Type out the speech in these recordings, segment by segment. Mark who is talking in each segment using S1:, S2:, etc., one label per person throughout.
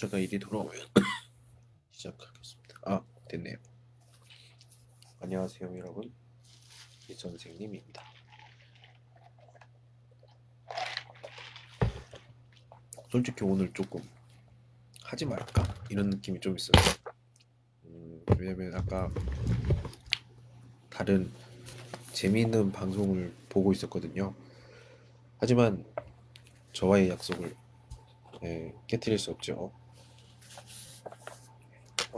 S1: 제가 일이 돌아오면 시작하겠습니다. 아, 됐네요. 안녕하세요, 여러분. 이 선생님입니다. 솔직히 오늘 조금 하지 말까 이런 느낌이 좀 있어요. 음, 왜냐면 아까 다른 재미있는 방송을 보고 있었거든요. 하지만 저와의 약속을 예, 깨뜨릴 수 없죠.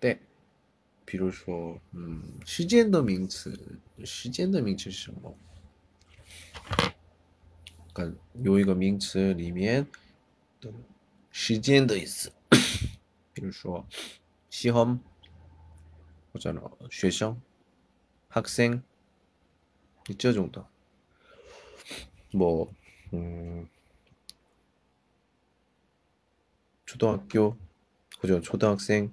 S1: 때 비로소 음, 시젠더 밍츠 시젠더 밍츠 시뭐. 그러니까 요이거 밍츠 리미엔 시젠더 있어 比如说시험或者呢 学生 학생 이저 정도. 뭐 음, 초등학교 그죠. 초등학생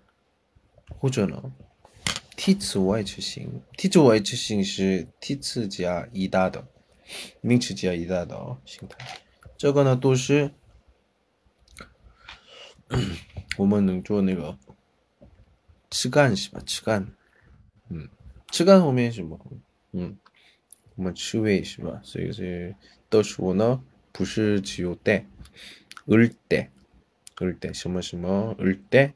S1: 或者呢，t 次外置型，t 次外置型是 t 次加一大的，名词加一大的哦，形态。这个呢都是我们能做那个吃干是吧？吃干，嗯，吃干后面什么？嗯，我们吃味是吧？所以是到时候呢不是只有带，而带，而带什么什么而带。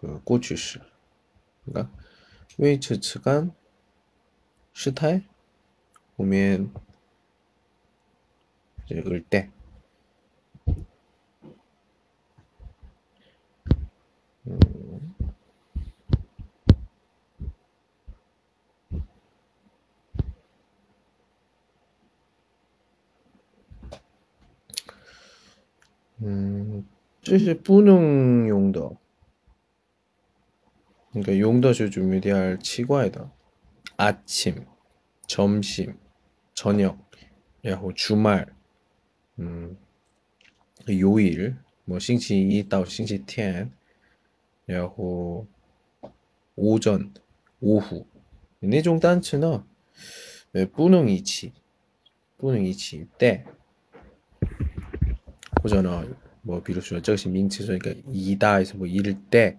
S1: 그 꼬치시 그러니까 웨이츠 측간 시타에 오면 이제 을때 음. 음, 这是不能用的。 그러니까 용더슈 준비할 치과이다. 아침, 점심, 저녁, 야호 주말, 음, 그 요일, 뭐 싱치 2到 싱치 天, 야호 오전, 오후. 네종 단츠는 뿌능 이치, 뿌능 이치 때, 호전어 뭐 비로소 这个是名词，所以个一大에서뭐一일 그러니까 때。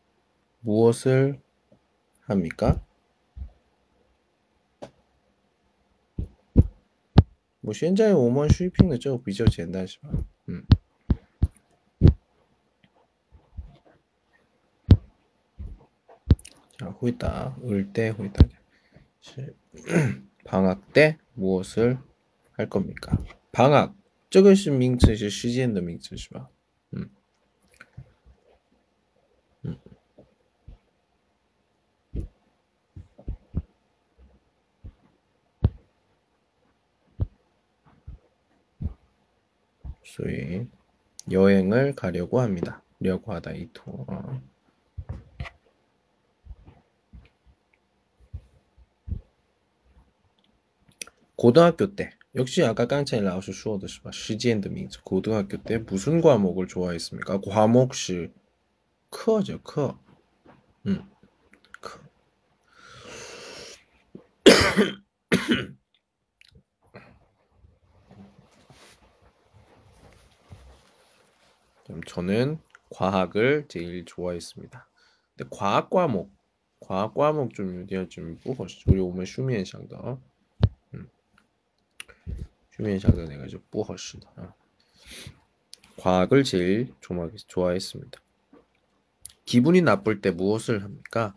S1: 무엇을합니까我现在我们水平的就比较简单是吧？嗯。자, 回答, 을때 회答. 방학 때 무엇을 할 겁니까? 방학. 这个是名词是时间的名词是吧? 소위 여행을 가려고 합니다. 려고 하다 이토. 고등학교 때 역시 아까 깡찬이 나오실 수어드시바 시지엔드 민즈 고등학교 때 무슨 과목을 좋아했습니까? 과목시 커죠 커. 음. 저는 과학을 제일 좋아했습니다. 근데 과학 과목, 과학 과목 좀 유디아 좀 뿌허시. 우리 오면 슈미엔샹더. 음. 슈미엔샹더 내가 좀 뿌허시다. 어. 과학을 제일 좋아했습니다. 기분이 나쁠 때 무엇을 합니까?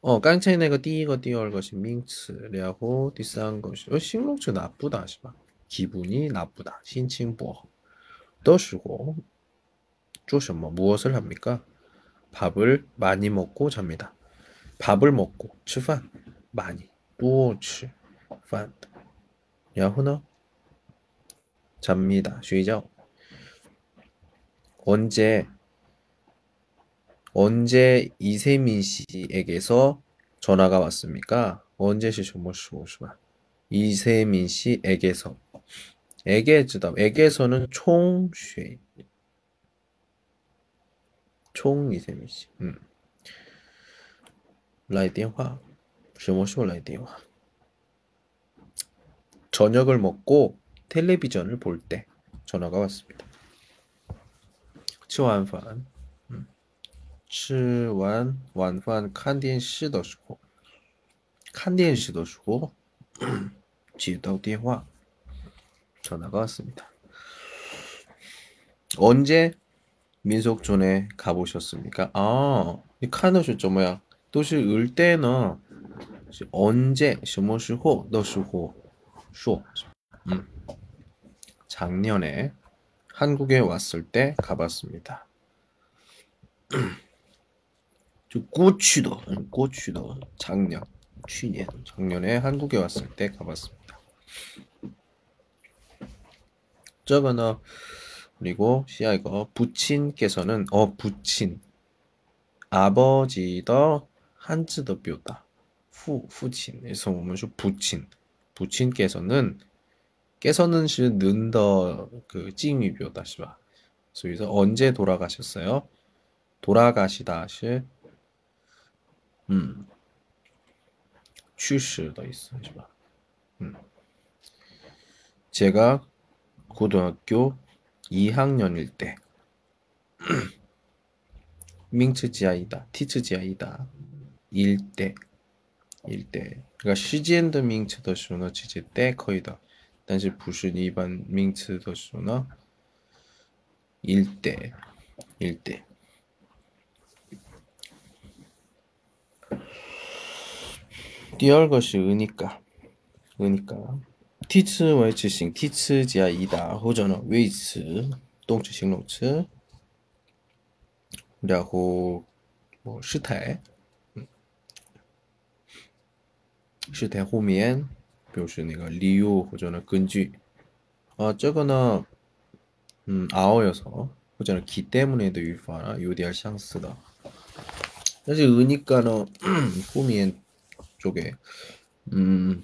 S1: 어, 깡차이 내가 띠거 띠얼 것이 밍츠, 랴호, 디싼 것이, 어, 싱롱츠 나쁘다, 시바. 기분이 나쁘다, 신칭보. 都是고 做什么 무엇을 합니까? 밥을 많이 먹고 잡니다. 밥을 먹고 吃饭 많이 多吃饭然后呢 잡니다. 睡觉 언제 언제 이세민 씨에게서 전화가 왔습니까? 언제 시쇼모시모시마 이세민 씨에게서 에게 즈다 에게서는 총쉐 총 이세미 씨. 음. 来电话什么时候来电话 저녁을 먹고 텔레비전을 볼 때 전화가 왔습니다. 吃完饭 음. 吃完晚饭看电视的时候看电视的时候接到电话 전화가 왔습니다. 언제 민속촌에 가보셨습니까? 아, 이 카너쇼 뭐야? 도시 을 때는 언제 什么时候的时候说 음. 작년에 한국에 왔을 때 가봤습니다. 꼬치도 꼬치도 작년 去年 작년에 한국에 왔을 때 가봤습니다. 저거는 그리고 시아 이거 부친께서는 어 부친. 아버지 더 한즈더 뼈다. 후 후친에서 보면 좀 부친. 부친께서는 깨서는 시 는더 그 찡위 뼈다 시바. 그래서 언제 돌아가셨어요? 돌아가시다 시 음. 취시도 있어 시바. 음. 제가 고등학교 2학년일 때 밍츠지아이다 티츠지아이다 일때 일때 그러니까 시지엔드 밍츠的 时候呢直接 때可以的但是不是一般 밍츠的 时候呢 일때 일때第二 것이 으니까 으니까 替词为词形，替词加一打或者呢谓词、动词、形容词，然后뭐事态， 是在后面表示那个理由或者呢根据어 저거는 음 아어여서或者기 때문에도 유파나 요디알 샹스다 사실 으니까는 후면 쪽에 음,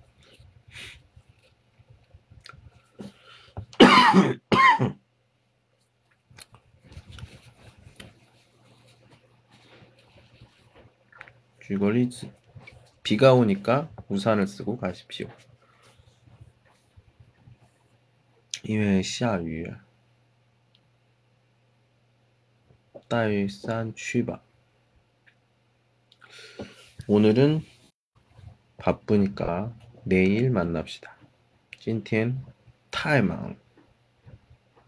S1: 举个例子 비가 오니까 우산을 쓰고 가십시오. 因为下雨带伞去吧. 오늘은 바쁘니까 내일 만납시다. 今天太忙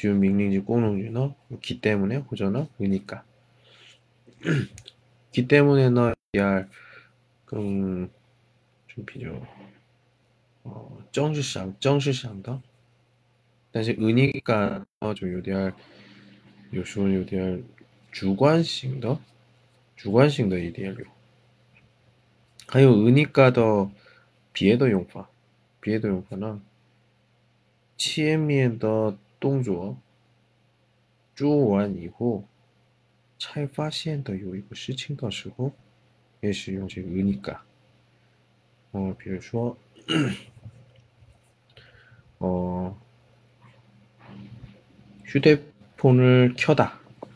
S1: 지금 밍링지 꼬농주너? 기 때문에? 호전어? 그니까. 기 때문에 너 ER 그좀 비죠. 어 정수상 정수상다 다시 은이가 어좀 UDR 요시원 UDR 주관식더? 주관식더 EDR요 하여 은이가 더 비에도 용파 비에도 용파는 치에미엔 더 动作做完以后。才发现的有一个事情的时候，也是用这个으니 까。 哦，比如说，哦，휴대폰을켜 다，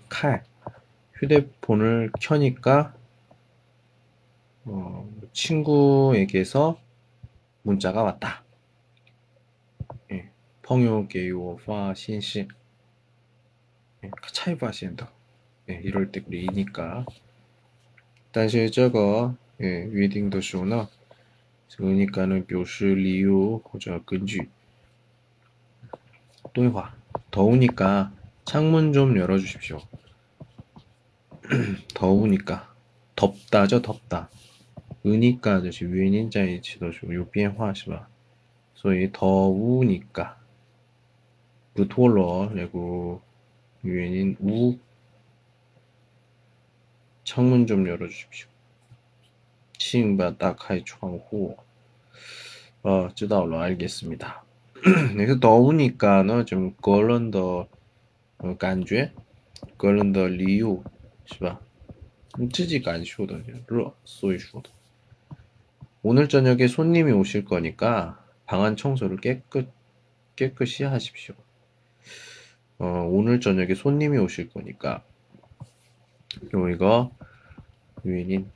S1: 开，휴대폰을켜니 까， 어， 친구에게서문자가왔 다。 예， 朋友给我发信息，예才发现的。 예, 이럴 때 리니까. 但是这个 예, 约定的时候呢, 그러니까는 表示理由或者根据. 对话. 더우니까 창문 좀 열어주십시오. 더우니까. 덥다죠, 덥다. 으니까 就是原因在一起的时候有变化是吧？所以 더우니까 不脱落那个原因无 창문 좀 열어주십시오. 请把打开窗户. 어, 知道了, 알겠습니다. 그래서 더우니까는 좀 그런 더 어, 感觉, 그런 더 이유, 是吧?自己感受的热所以说的. 오늘 저녁에 손님이 오실 거니까 방안 청소를 깨끗 깨끗이 하십시오. 어, 오늘 저녁에 손님이 오실 거니까 그리고 이거 유인인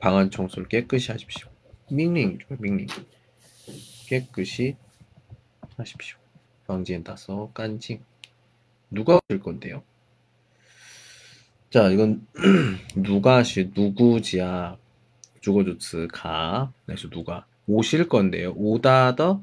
S1: 방안 청소를 깨끗이 하십시오. 밍링이죠, 밍링. 깨끗이 하십시오. 방지엔 따서 깐징. 누가 오실 건데요? 자, 이건 누가시 누구지야 주거주츠 가 그래서 누가 오실 건데요. 오다더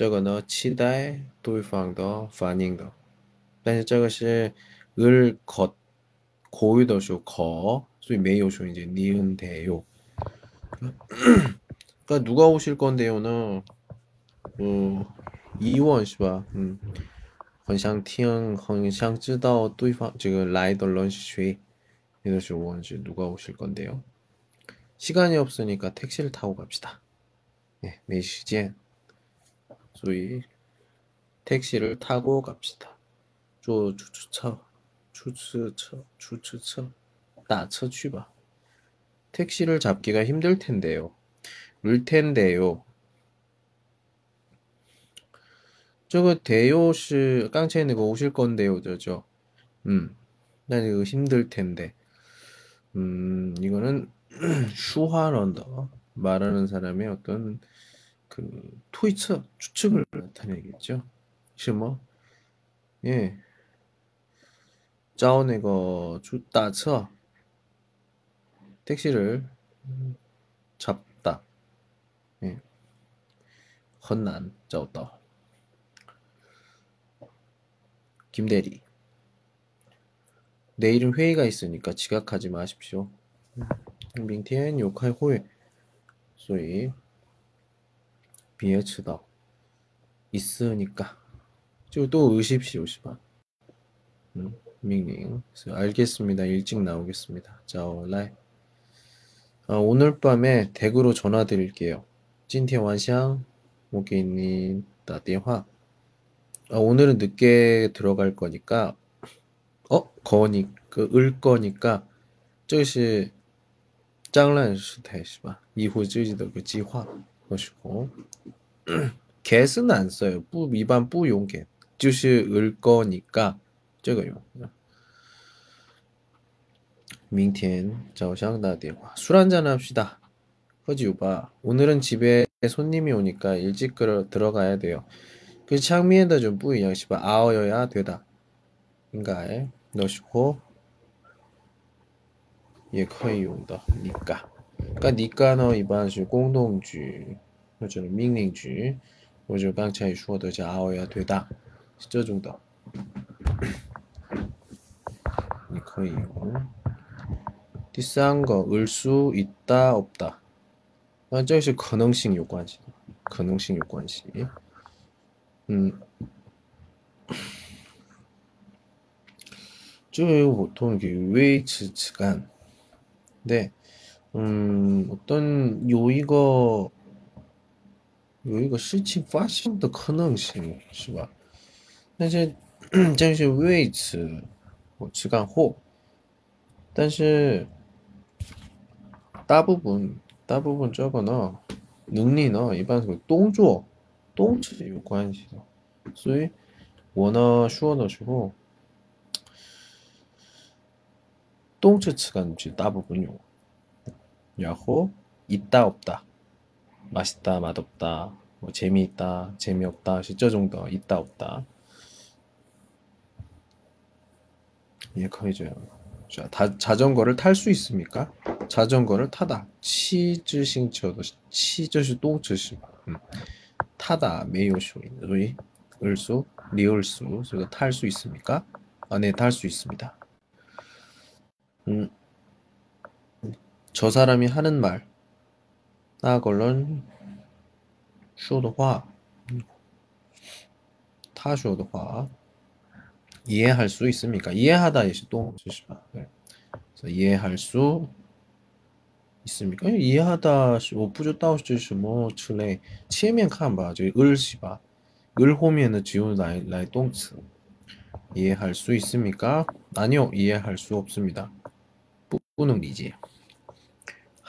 S1: 这个呢期待对方的反应的，但是这个是을겉고유도수 거， 所以没有说이제니은대 요。 그러니까 누가 오실 건데요는 어 이원 是吧? 음. 很想听很想知道对方这个来的人是谁也就是问是 누가 오실 건데요. 시간이 없으니까 택시를 타고 갑시다. 네, 没时间 所以 택시를 타고 갑시다. 坐出租车出租车出租车打车去吧. 택시를 잡기가 힘들 텐데요. 물 텐데요. 저거 대요 씨 깡체에 거 오실 건데요, 저죠. 음, 난 이거 힘들 텐데. 음, 이거는 슈화런더 말하는 사람의 어떤 그 토이처 추측을 나타내겠죠. 시뭐 예. 짜오네거 주다처 택시를 잡다. 예. 헌난 짜오다. 김대리. 내일은 회의가 있으니까 지각하지 마십시오. 빙티엔 요카이 호에 소이 以别迟到 있으니까. 또 의십시오, 시바. 음, 밍밍. 알겠습니다. 일찍 나오겠습니다. 자, 라이. 아, 오늘 밤에 댁으로 전화 드릴게요. 찐티엔 완샹, 모게님, 따电화 아, 오늘은 늦게 들어갈 거니까 어 거니 그을 거니까 这是将来时态是吧 이후 自己的个计划 和时候 get은 안 써요. 不 일반 不用 get 就是을 거니까 这个用 明天早上打电话술 한잔 합시다. 허지우바 오늘은 집에 손님이 오니까 일찍 들어가야 돼요. 그 창미에다 좀 뿌이양 시바 아어여야 되다. 인가에 넣으시고 예, 可以用的니까. 그러니까 니까는 이반시 공동주 或者命令句或者刚才说的叫 아어야 되다. 这种的你可以用第三个을 수 있다 없다 那这是可能性有关系可能性有关系음, 这个 보통 위치 측간 네, 음, 嗯，但有一个有一个事情发生的可能性是吧？但是正是为此我去干活，但是大部分大部分这个呢能力呢一般和动作动作有关系的，所以我呢说的时候，动词词干是大部分用。 야호 있다 없다. 맛있다 맛없다. 뭐 재미있다 재미없다. 실저 정도 있다 없다. 예커해줘요 자 다, 자전거를 탈 수 있습니까? 자전거를 타다. 치즈싱쳐도 치저슈도 저시 음. 타다 메요쇼 소위 을수 리을수. 그래서 탈 수 있습니까? 아네탈 수 있습니다. 음. 저 사람이 하는 말, 나걸런 쇼도화, 타쇼도화 이해할 수 있습니까? 이해하다 예시 또 네. 그래. 이해할 수 있습니까? 이해하다 오프조 따오시 뭐 출래 치면 칸봐 저 을시바 을호면은 지우 나이 나이 똥츠 이해할 수 있습니까? 아니요 이해할 수 없습니다. 뿌는 리지.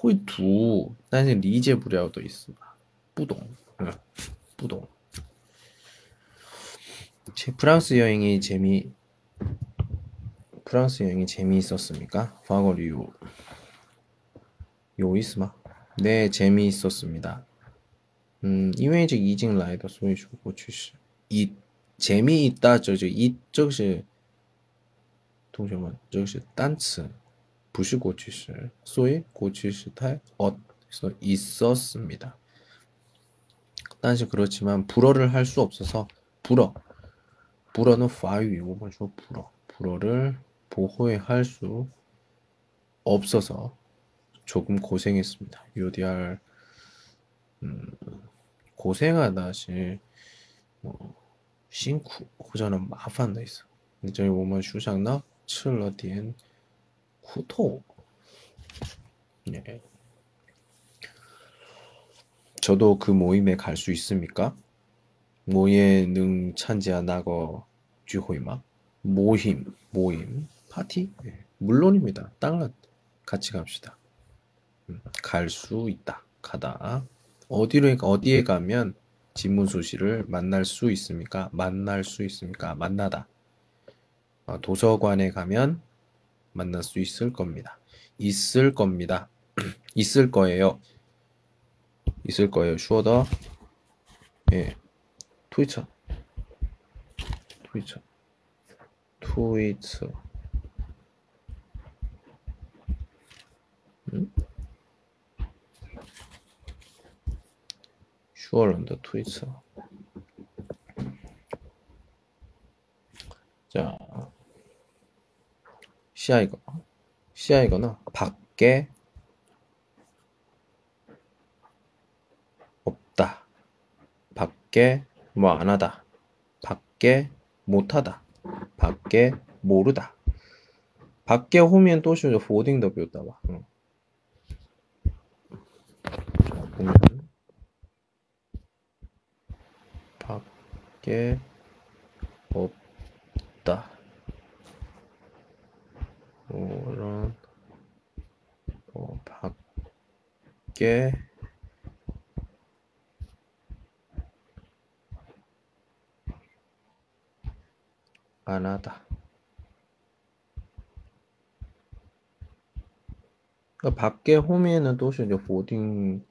S1: 会读但是理解不了的意思不懂嗯不懂제 프랑스 여행이 재미 프랑스 여행이 재미있었습니까? 과거류 요意思吗? 네, 재미있었습니다. 음, 因为这已经来的，所以说过去式。이 재미있다 这就一这个是同学们这个 是单词不是过去式所以过去时态어 있었습니다. 但是 그렇지만 불어를 할 수 없어서 불어 불어는 파위 我们说 불어 불어를 보호할 수 없어서 조금 고생했습니다. UDR 음, 고생하다시 뭐辛苦 或者呢 麻烦的意思. 这里我们书上呢吃了点 후토. 네. 저도 그 모임에 갈 수 있습니까? 모에 능 찬지야 나거 주호이마 모임 모임 파티 네. 물론입니다. 땅은 같이 갑시다. 음, 갈수 있다. 가다. 어디로 어디에 가면 지문수 씨를 만날 수 있습니까? 만날 수 있습니까? 만나다. 어, 도서관에 가면 만날 수 있을 겁니다. 있을 겁니다. 있을 거예요. 있을 거예요. 슈어더. 예. 트위처. 트위처. 트위처. 음? 슈어런더 트위터. 자, 시야이거 시야이거나 밖에 없다. 밖에 뭐 안 하다. 밖에 못 하다. 밖에 모르다. 밖에 호미엔 또시죠 보딩 더 비웠다 봐. 응. 자, 보면 밖에 없다. 그런 어, 밖에 안 하다. 그러니까 밖에 홈에는 또是 이제 否定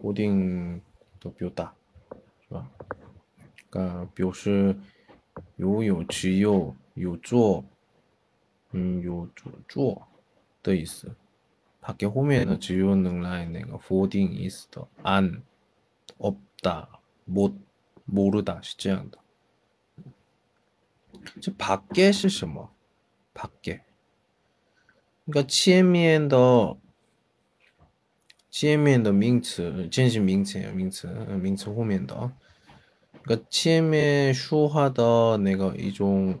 S1: 否定的表达是吧？ 그러니까 表示有有只有有做， 嗯有做的意思。 밖에 호면은 지요는 라인내가否定 있어 안 없다 못 모르다 是这样的 밖에 是什么 밖에 그러니까 前面的前面的名词真是名词名词名词后面的그러니까前面说话的那个一种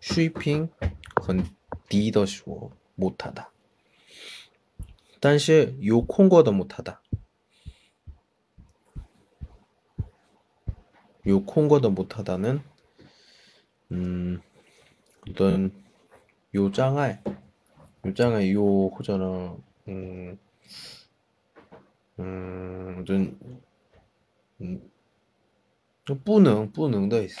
S1: 水平很低的说못하다但是有空过的못하다有空过的못하다는음어떤요장애요장애요或者呢음음어떤음 不能不能的意思。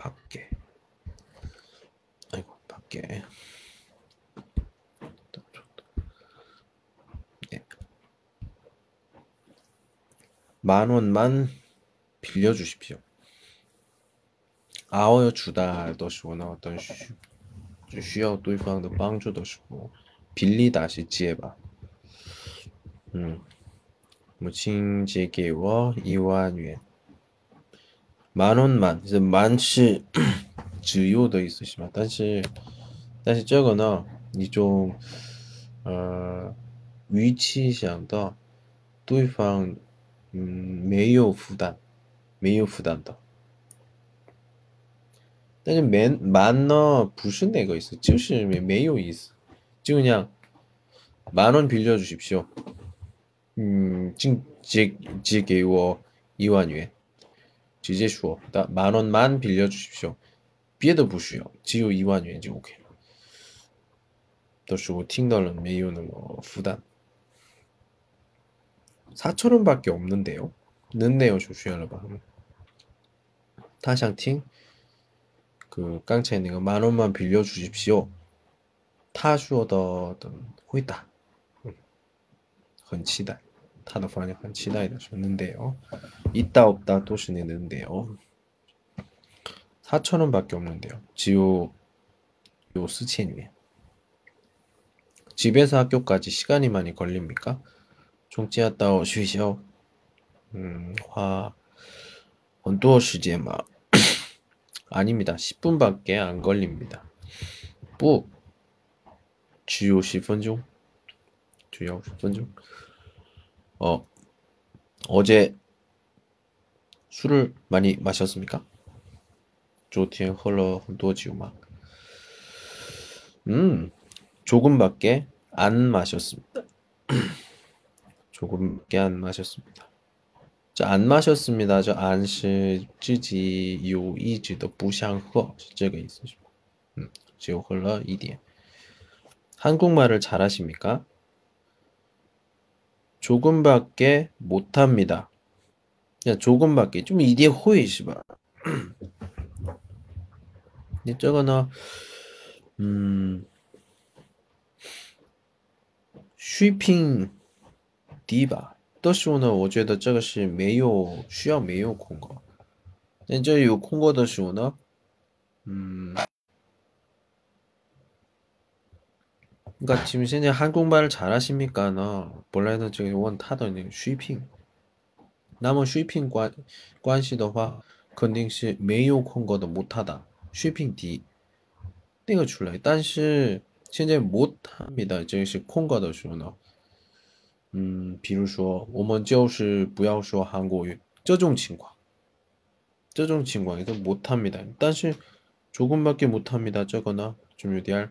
S1: 밖에. 아이고, 밖에. 만 원만 빌려주십시오. 아워요 주다 都是我那 어떤 需要对方的帮助的时候 빌리다 是借吧 음, 母亲借给我一万元 만 원만 是만是只有的意思是吧但是但是这个呢你就呃语气想到对方嗯，没有负担，没有负担的。但是没만呢不是那个意思，就是没没有意思，就그냥만원빌려주십시 오。 嗯，借借借给我一万元， 지제슈옵다. 만 원만 빌려 주십시오. 비에도 부슈요. 지우 이완 유엔지 오케이. 더 주고 뭐 팅널은 메이오는 뭐 부담. 4천 원밖에 없는데요. 늦네요 조슈야르바. 음. 타샹팅 그 깡차이네가 만 원만 빌려 주십시오. 타슈어더 호이다. 음. 헌치다. 他的方向很期待的줬는데요 있다 없다 또是 내는데요. 4천원밖에 없는데요. 지요 요 스첸위에 집에서 학교까지 시간이 많이 걸립니까? 从家到学校 음, 화, 很多时间嘛. 아닙니다. 10분밖에 안 걸립니다. 不, 只有 10分钟. 只有 10分钟. 어, 어제 술을 많이 마셨습니까? 조티엔 헐러 혼도지우마. 음, 조금밖에 안 마셨습니다. 조금밖에 안 마셨습니다. 저안 마셨습니다. 저 안시 지지 요이지도 부샹허 제가 있으십니다. 음, 지금 헐러 이디. 한국말을 잘하십니까? 조금밖에 못합니다. 야, 조금밖에 좀 이디에 호이시바. 你这个呢, 음, 쉬핑 低吧，的时候呢，我觉得这个是没有需要没有空格，但这有空格的时候呢，嗯， 그러니까지금현재한국말을잘하십니까너본래는저기원타던쉬핑那么水平关关系的话，肯定是没有空格的못하다水平低那个出来，但是现在못합니다这个是空格的时候呢。嗯，比如说，我们就是不要说韩国语这种情况，这种情况也都못합니 다。 但是조금밖에못합니다这个呢，就有点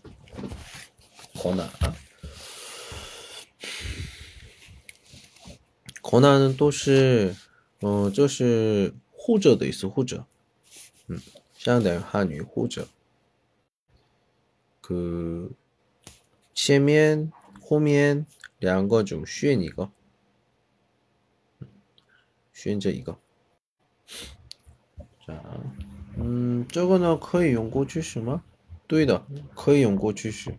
S1: 권한. 권한은 都是，嗯，就是或者的意思，或者。嗯，相当于汉语或者。그前面后面两个中选一个，选这一个。자嗯，这个呢可以用过去式吗？对的，可以用过去式。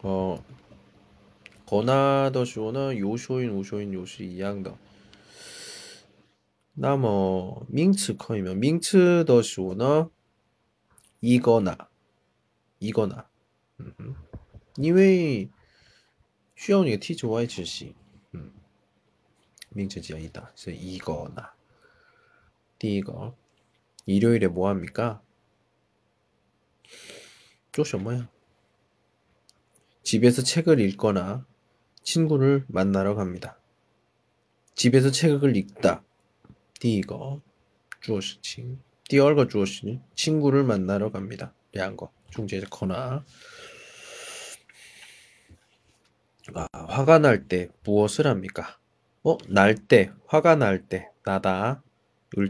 S1: 哦，国那的时候呢，有说音、无说音又是一样的。那么名词可以吗？名词的时候呢，一个呢，一个呢，嗯哼，因为需要你提出外置性，嗯，名词只有一个，是一个呢，第一个。 일요일에 뭐 합니까? 쪼셔 뭐야? 집에서 책을 읽거나 친구를 만나러 갑니다. 집에서 책을 읽다. 디거 주어시칭. 디얼거 주어시 친구를 만나러 갑니다. 양거 중재자 거나 아, 화가 날 때 무엇을 합니까? 어? 날 때, 화가 날 때, 나다.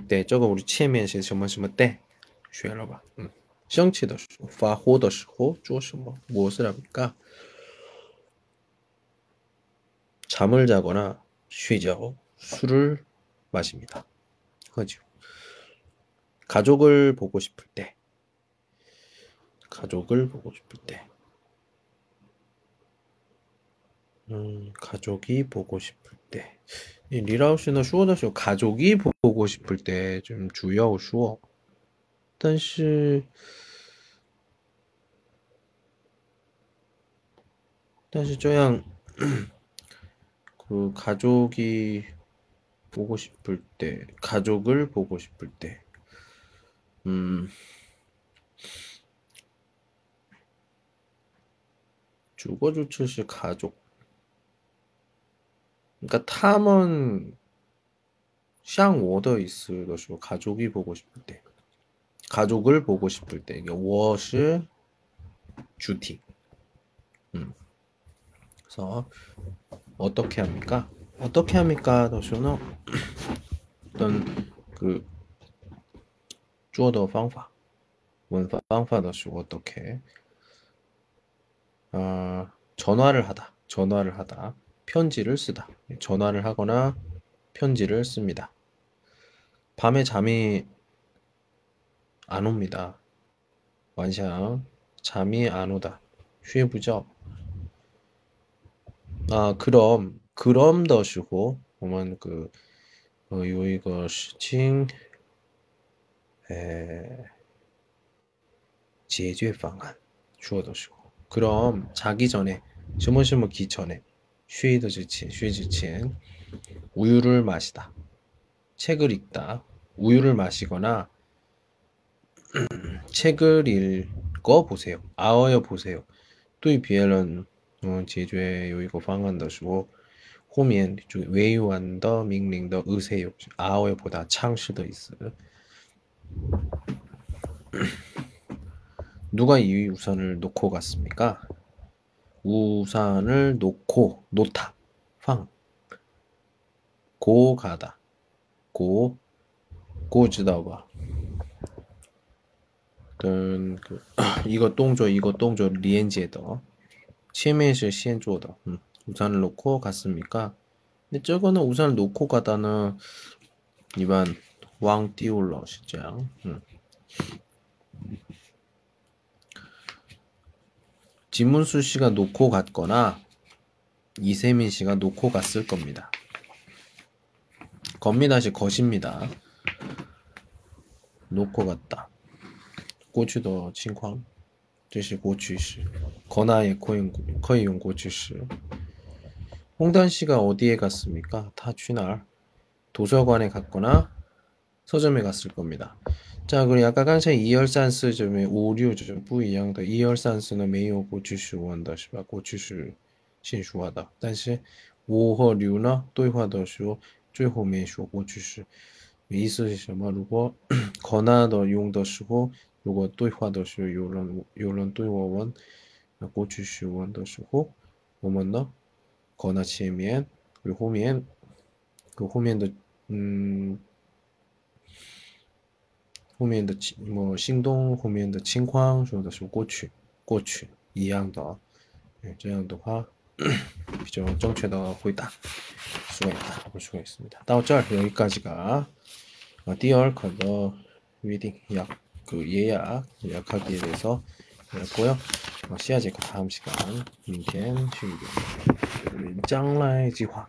S1: 때, 저거 우리 前面是什么什么때学了吧? 음. 生气的时候,发火的时候做什么? 무엇을 합니까? 잠을 자거나 쉬죠. 술을 마십니다. 그죠. 가족을 보고 싶을 때. 가족을 보고 싶을 때. 음, 가족이 보고 싶을 때. 이 리라우스는 슈어더쇼 가족이 보고 싶을 때 좀 주요 슈어. 但是但是这样그 가족이 보고 싶을 때, 가족을 보고 싶을 때, 음, 주거 주출시 가족. 그러니까 탐은 샹 워더 있으더쇼 가족이 보고 싶을 때, 가족을 보고 싶을 때, 이게 워시 주티. 음. 그래서 어떻게 합니까? 어떻게 합니까? 더쇼는 어떤 그 주어더 방파 원파 방파 더쇼 어떻게 아 전화를 하다 전화를 하다 편지를 쓰다. 전화를 하거나 편지를 씁니다. 밤에 잠이 안 옵니다. 완샹. 잠이 안 오다. 쉬부죠. 아, 그럼 그럼 더 쉬고 오만 그 어, 요이거 시칭 에 제재 방안 주어 더 쉬고 그럼 자기 전에 주무시면 기 전에 쉬더 지친, 쉬 지친, 우유를 마시다. 책을 읽다. 우유를 마시거나, 책을 읽어 보세요. 아어여 보세요. 또이 비엘은 嗯，解决有一个方案的时候，后面就委婉的、命令的、의세有아어보다强势的意思。 누가 이 우산을 놓고 갔습니까? 우산을 놓고 놓다. 팡 고가다. 고 고지다와 그 이거 동조 이거 동조 리엔지에더 치매시 시엔조더 음, 우산을 놓고 갔습니까? 근데 저거는 우산을 놓고 가다는 일반 왕 띄울러 시장 음. 지문수 씨가 놓고 갔거나 이세민 씨가 놓고 갔을 겁니다. 겁니다시 것입니다. 놓고 갔다. 고추도 칭광. 这是 고추시. 거나의 코인 코이용 고추시. 홍단 씨가 어디에 갔습니까? 타 취날 도서관에 갔거나 서점에 갔을 겁니다. 자, 그리고 아까 刚才一二三四这边 5, 6就是不一样的，一二三四呢没有过去式，完的是吧？过去式新说的，但是5和6呢对话的时候，最后面说过去式。意思是什么？如果 可能对话的时候，有人有人对我问过去式问的时候，我们呢，可能前面与后面，和后面的嗯， 后面的什么行动，后面的情况说的是过去，过去一样的，哎，这样的话比较正确的回答，수고했다，수고했습니다。到这儿여기까지가第二课的 위딩 약, 그 예약, 예약하기에 대해서 했고요. 어, 下节课 다음 시간, 明天 쉬기. 将来计划,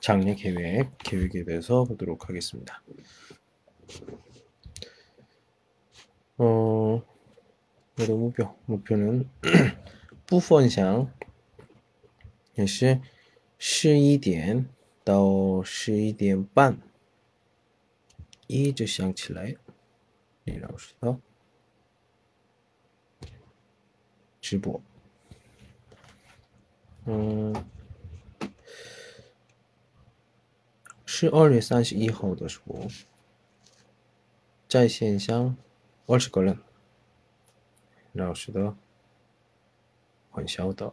S1: 장래 계획, 계획에 대해서 보도록 하겠습니다. 어, 저의 목표, 목표는 不分享也是十一点到十一点半，一就想起来，李老师的直播，嗯，十二月三十一号的时候，在线上 二十个人，老师的很小的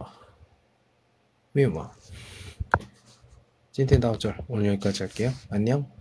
S1: 愿望。今天到这儿，오늘 여기까지 할게요. 안녕.